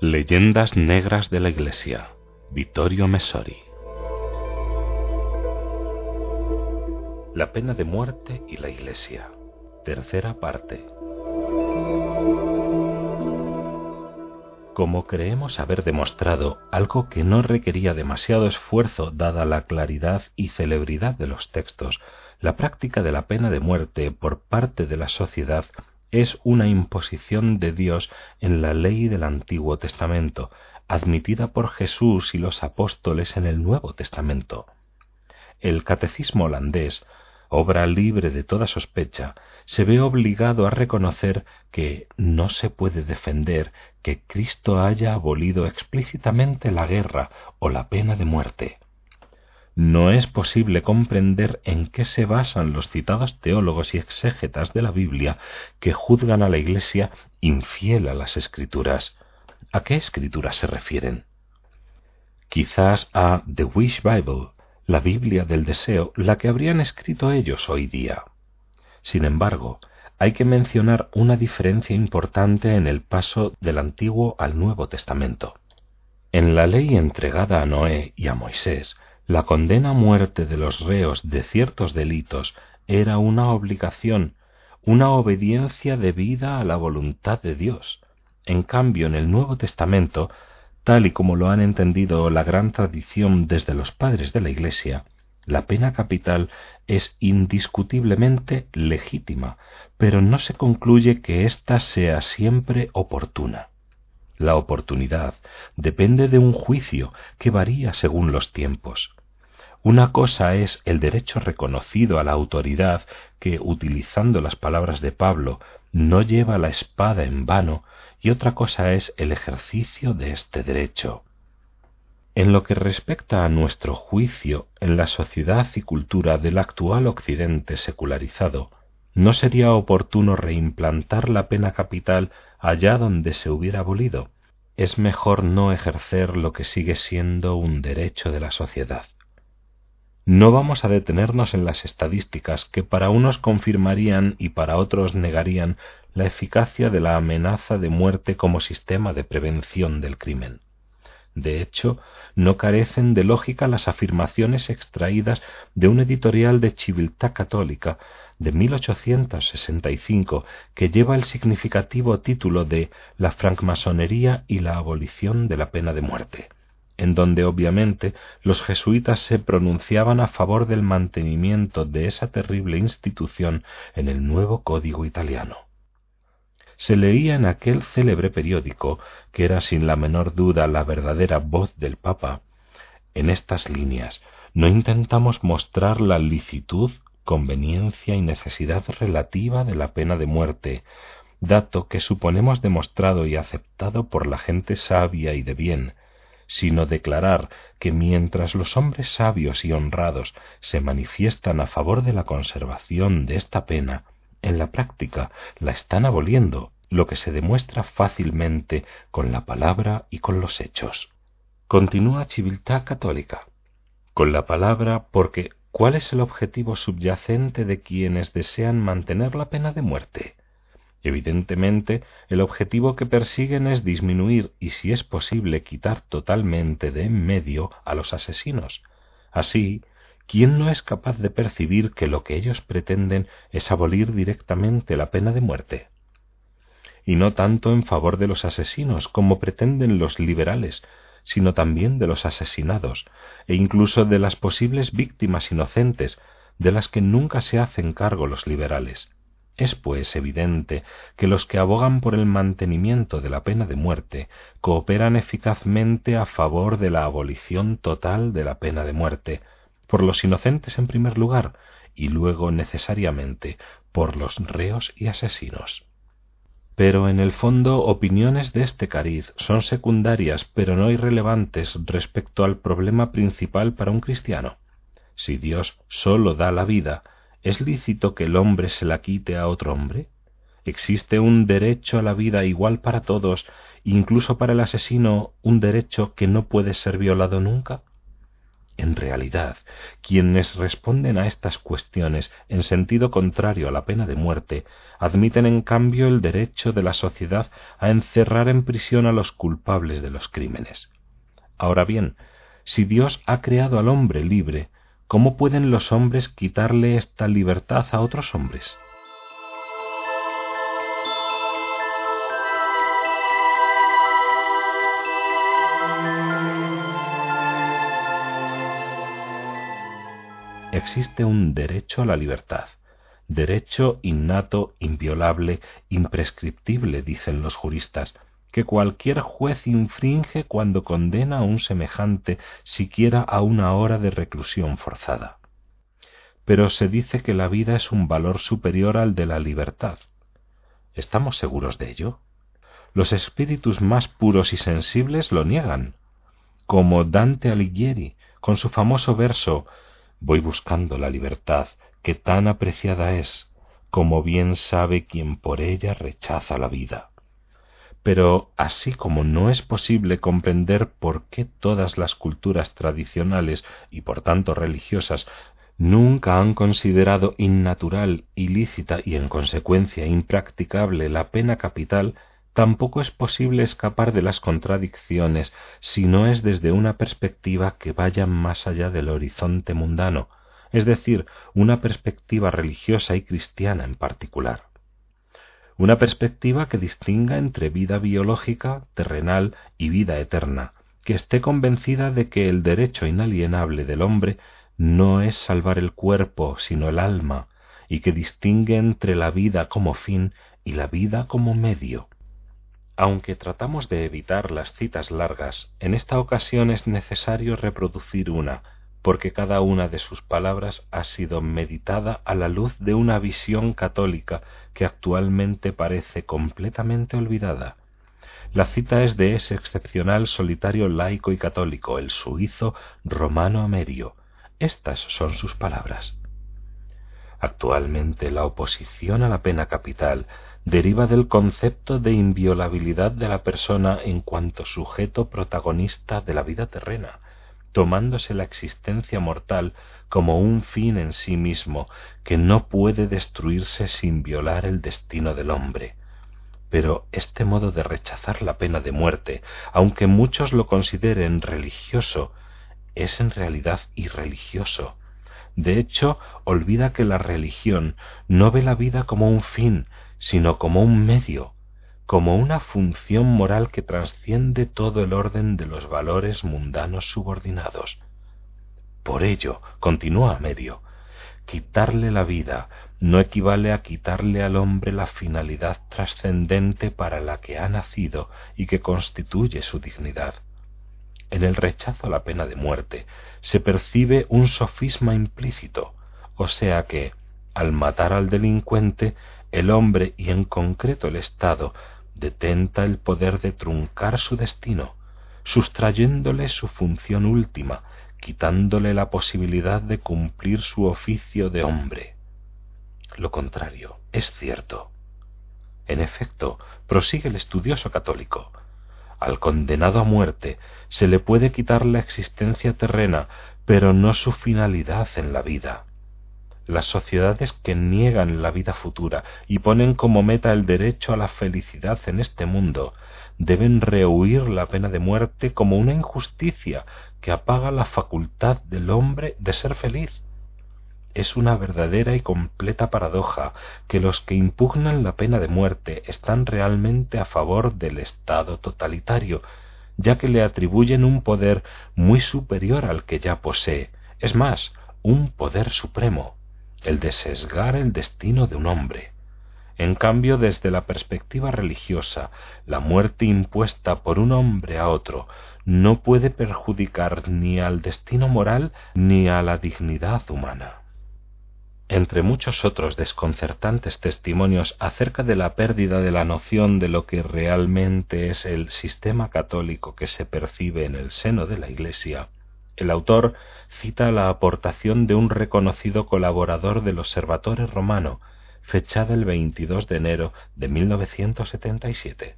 Leyendas Negras de la Iglesia, Vittorio Messori. La pena de muerte y la Iglesia, tercera parte. Como creemos haber demostrado algo que no requería demasiado esfuerzo dada la claridad y celebridad de los textos, la práctica de la pena de muerte por parte de la sociedad es una imposición de Dios en la ley del Antiguo Testamento, admitida por Jesús y los apóstoles en el Nuevo Testamento. El catecismo holandés, obra libre de toda sospecha, se ve obligado a reconocer que no se puede defender que Cristo haya abolido explícitamente la guerra o la pena de muerte no es posible comprender en qué se basan los citados teólogos y exégetas de la Biblia que juzgan a la Iglesia infiel a las Escrituras. ¿A qué Escrituras se refieren? Quizás a The Wish Bible, la Biblia del deseo, la que habrían escrito ellos hoy día. Sin embargo, hay que mencionar una diferencia importante en el paso del Antiguo al Nuevo Testamento. En la ley entregada a Noé y a Moisés, la condena a muerte de los reos de ciertos delitos era una obligación, una obediencia debida a la voluntad de Dios. En cambio, en el Nuevo Testamento, tal y como lo han entendido la gran tradición desde los padres de la Iglesia, la pena capital es indiscutiblemente legítima, pero no se concluye que ésta sea siempre oportuna. La oportunidad depende de un juicio que varía según los tiempos. Una cosa es el derecho reconocido a la autoridad que, utilizando las palabras de Pablo, no lleva la espada en vano, y otra cosa es el ejercicio de este derecho. En lo que respecta a nuestro juicio en la sociedad y cultura del actual Occidente secularizado, ¿no sería oportuno reimplantar la pena capital allá donde se hubiera abolido? Es mejor no ejercer lo que sigue siendo un derecho de la sociedad. No vamos a detenernos en las estadísticas que para unos confirmarían y para otros negarían la eficacia de la amenaza de muerte como sistema de prevención del crimen. De hecho, no carecen de lógica las afirmaciones extraídas de un editorial de Civiltà Católica de 1865 que lleva el significativo título de La francmasonería y la abolición de la pena de muerte en donde obviamente los jesuitas se pronunciaban a favor del mantenimiento de esa terrible institución en el nuevo código italiano. Se leía en aquel célebre periódico, que era sin la menor duda la verdadera voz del Papa, en estas líneas no intentamos mostrar la licitud, conveniencia y necesidad relativa de la pena de muerte, dato que suponemos demostrado y aceptado por la gente sabia y de bien, sino declarar que mientras los hombres sabios y honrados se manifiestan a favor de la conservación de esta pena, en la práctica la están aboliendo, lo que se demuestra fácilmente con la palabra y con los hechos. Continúa Civiltà Católica. Con la palabra porque ¿cuál es el objetivo subyacente de quienes desean mantener la pena de muerte? Evidentemente, el objetivo que persiguen es disminuir y, si es posible, quitar totalmente de en medio a los asesinos. Así, ¿quién no es capaz de percibir que lo que ellos pretenden es abolir directamente la pena de muerte? Y no tanto en favor de los asesinos como pretenden los liberales, sino también de los asesinados, e incluso de las posibles víctimas inocentes, de las que nunca se hacen cargo los liberales. Es pues evidente que los que abogan por el mantenimiento de la pena de muerte cooperan eficazmente a favor de la abolición total de la pena de muerte, por los inocentes en primer lugar y luego necesariamente por los reos y asesinos. Pero en el fondo opiniones de este cariz son secundarias pero no irrelevantes respecto al problema principal para un cristiano. Si Dios sólo da la vida, ¿Es lícito que el hombre se la quite a otro hombre? ¿Existe un derecho a la vida igual para todos, incluso para el asesino un derecho que no puede ser violado nunca? En realidad, quienes responden a estas cuestiones en sentido contrario a la pena de muerte, admiten en cambio el derecho de la sociedad a encerrar en prisión a los culpables de los crímenes. Ahora bien, si Dios ha creado al hombre libre, ¿cómo pueden los hombres quitarle esta libertad a otros hombres? Existe un derecho a la libertad, derecho innato, inviolable, imprescriptible, dicen los juristas, que cualquier juez infringe cuando condena a un semejante siquiera a una hora de reclusión forzada. Pero se dice que la vida es un valor superior al de la libertad. ¿Estamos seguros de ello? Los espíritus más puros y sensibles lo niegan, como Dante Alighieri, con su famoso verso Voy buscando la libertad que tan apreciada es, como bien sabe quien por ella rechaza la vida. Pero así como no es posible comprender por qué todas las culturas tradicionales y por tanto religiosas nunca han considerado innatural, ilícita y en consecuencia impracticable la pena capital, tampoco es posible escapar de las contradicciones si no es desde una perspectiva que vaya más allá del horizonte mundano, es decir, una perspectiva religiosa y cristiana en particular. Una perspectiva que distinga entre vida biológica, terrenal y vida eterna, que esté convencida de que el derecho inalienable del hombre no es salvar el cuerpo, sino el alma, y que distingue entre la vida como fin y la vida como medio. Aunque tratamos de evitar las citas largas, en esta ocasión es necesario reproducir una, porque cada una de sus palabras ha sido meditada a la luz de una visión católica que actualmente parece completamente olvidada. La cita es de ese excepcional solitario laico y católico, el suizo Romano Amerio. Estas son sus palabras. Actualmente la oposición a la pena capital deriva del concepto de inviolabilidad de la persona en cuanto sujeto protagonista de la vida terrena, tomándose la existencia mortal como un fin en sí mismo que no puede destruirse sin violar el destino del hombre. Pero este modo de rechazar la pena de muerte, aunque muchos lo consideren religioso, es en realidad irreligioso. De hecho, olvida que la religión no ve la vida como un fin, sino como un medio, como una función moral que trasciende todo el orden de los valores mundanos subordinados. Por ello, continúa medio, quitarle la vida no equivale a quitarle al hombre la finalidad trascendente para la que ha nacido y que constituye su dignidad. En el rechazo a la pena de muerte se percibe un sofisma implícito, o sea que, al matar al delincuente, el hombre y en concreto el Estado detenta el poder de truncar su destino, sustrayéndole su función última, quitándole la posibilidad de cumplir su oficio de hombre. Lo contrario es cierto. En efecto, prosigue el estudioso católico, al condenado a muerte se le puede quitar la existencia terrena, pero no su finalidad en la vida. Las sociedades que niegan la vida futura y ponen como meta el derecho a la felicidad en este mundo deben rehuir la pena de muerte como una injusticia que apaga la facultad del hombre de ser feliz. Es una verdadera y completa paradoja que los que impugnan la pena de muerte están realmente a favor del Estado totalitario, ya que le atribuyen un poder muy superior al que ya posee, es más, un poder supremo el de sesgar el destino de un hombre. En cambio, desde la perspectiva religiosa, la muerte impuesta por un hombre a otro no puede perjudicar ni al destino moral ni a la dignidad humana. Entre muchos otros desconcertantes testimonios acerca de la pérdida de la noción de lo que realmente es el sistema católico que se percibe en el seno de la Iglesia, el autor cita la aportación de un reconocido colaborador del Observatorio Romano, fechada el 22 de enero de 1977.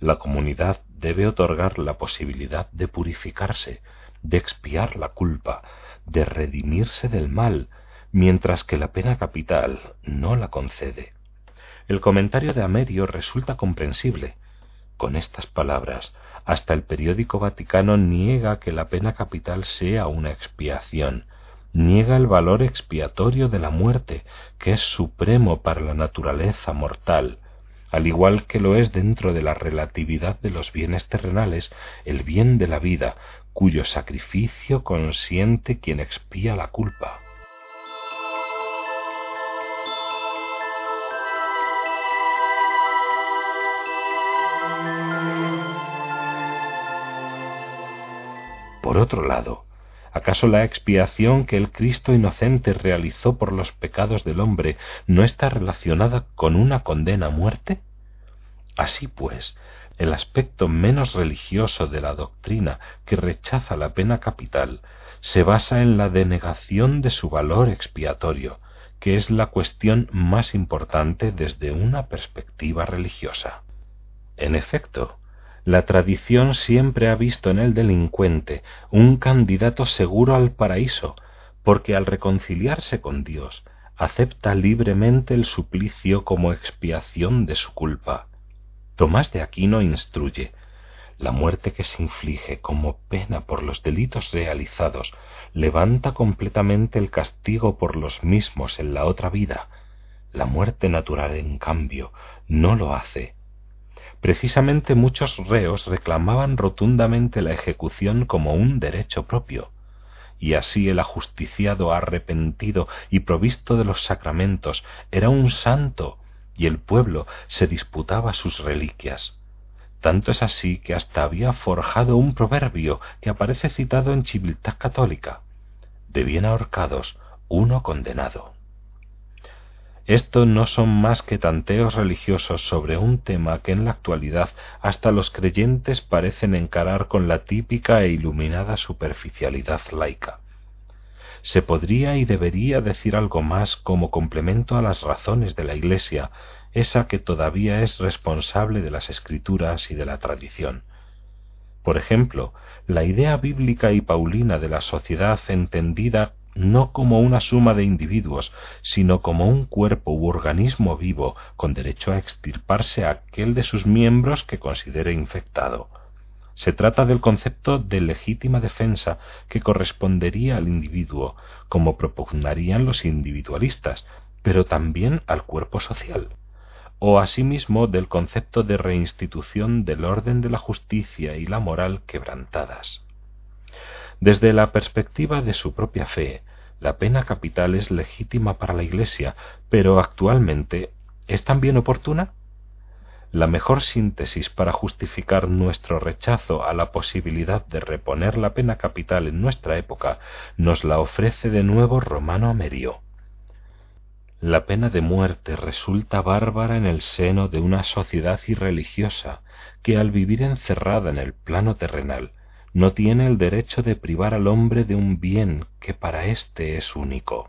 La comunidad debe otorgar la posibilidad de purificarse, de expiar la culpa, de redimirse del mal, mientras que la pena capital no la concede. El comentario de Amerio resulta comprensible. Con estas palabras, hasta el periódico Vaticano niega que la pena capital sea una expiación, niega el valor expiatorio de la muerte, que es supremo para la naturaleza mortal, al igual que lo es dentro de la relatividad de los bienes terrenales el bien de la vida, cuyo sacrificio consiente quien expía la culpa. Por otro lado, ¿acaso la expiación que el Cristo inocente realizó por los pecados del hombre no está relacionada con una condena a muerte? Así pues, el aspecto menos religioso de la doctrina que rechaza la pena capital se basa en la denegación de su valor expiatorio, que es la cuestión más importante desde una perspectiva religiosa. En efecto, la tradición siempre ha visto en el delincuente un candidato seguro al paraíso, porque al reconciliarse con Dios, acepta libremente el suplicio como expiación de su culpa. Tomás de Aquino instruye la muerte que se inflige como pena por los delitos realizados levanta completamente el castigo por los mismos en la otra vida. La muerte natural, en cambio, no lo hace, Precisamente muchos reos reclamaban rotundamente la ejecución como un derecho propio, y así el ajusticiado arrepentido y provisto de los sacramentos era un santo, y el pueblo se disputaba sus reliquias. Tanto es así que hasta había forjado un proverbio que aparece citado en Civiltà Católica, de bien ahorcados, uno condenado. Esto no son más que tanteos religiosos sobre un tema que en la actualidad hasta los creyentes parecen encarar con la típica e iluminada superficialidad laica. Se podría y debería decir algo más como complemento a las razones de la Iglesia, esa que todavía es responsable de las escrituras y de la tradición. Por ejemplo, la idea bíblica y paulina de la sociedad entendida no como una suma de individuos, sino como un cuerpo u organismo vivo con derecho a extirparse a aquel de sus miembros que considere infectado. Se trata del concepto de legítima defensa que correspondería al individuo, como propugnarían los individualistas, pero también al cuerpo social, o asimismo del concepto de reinstitución del orden de la justicia y la moral quebrantadas. Desde la perspectiva de su propia fe, la pena capital es legítima para la Iglesia, pero actualmente ¿es también oportuna? La mejor síntesis para justificar nuestro rechazo a la posibilidad de reponer la pena capital en nuestra época nos la ofrece de nuevo Romano Amerio. La pena de muerte resulta bárbara en el seno de una sociedad irreligiosa que al vivir encerrada en el plano terrenal no tiene el derecho de privar al hombre de un bien que para éste es único.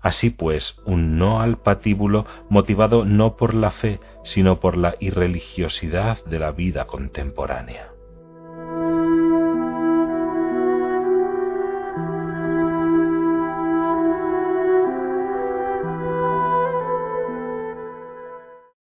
Así pues, un no al patíbulo motivado no por la fe, sino por la irreligiosidad de la vida contemporánea.